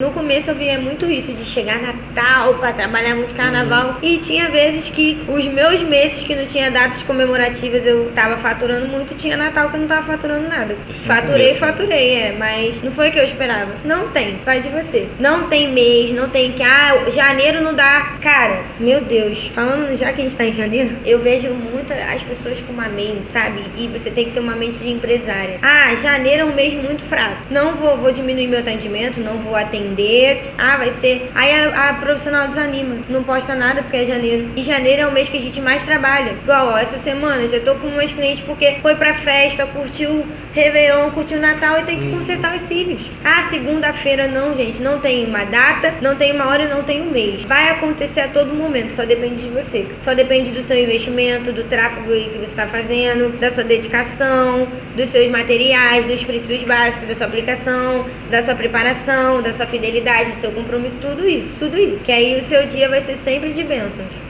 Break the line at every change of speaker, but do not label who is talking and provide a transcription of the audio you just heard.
No começo eu via muito isso, de chegar Natal para trabalhar muito carnaval. Uhum. E tinha vezes que os meus meses que não tinha datas comemorativas eu tava faturando muito, tinha Natal que eu não tava faturando nada. Faturei, faturei, é, mas não foi o que eu esperava. Não tem, vai de você. Não tem mês, não tem que, ah, janeiro não dá. Cara, meu Deus, falando já que a gente tá em janeiro, eu vejo muito as pessoas com uma mente, sabe? E você tem que ter uma mente de empresária. Ah, janeiro é um mês muito fraco. Não vou, vou diminuir meu atendimento, não vou atender vender. Ah, vai ser. Aí a, a, profissional desanima. Não posta nada porque é janeiro. E janeiro é o mês que a gente mais trabalha. Igual, ó, essa semana já tô com umas clientes porque foi pra festa, curtiu Réveillon, curtiu Natal e tem que uhum. consertar os cílios. Ah, segunda-feira não, gente. Não tem uma data, não tem uma hora e não tem um mês. Vai acontecer a todo momento, só depende de você. Só depende do seu investimento, do tráfego que você está fazendo, da sua dedicação, dos seus materiais, dos princípios básicos da sua aplicação, da sua preparação, da sua fidelidade, do seu compromisso, tudo isso, tudo isso. Que aí o seu dia vai ser sempre de bênçãos.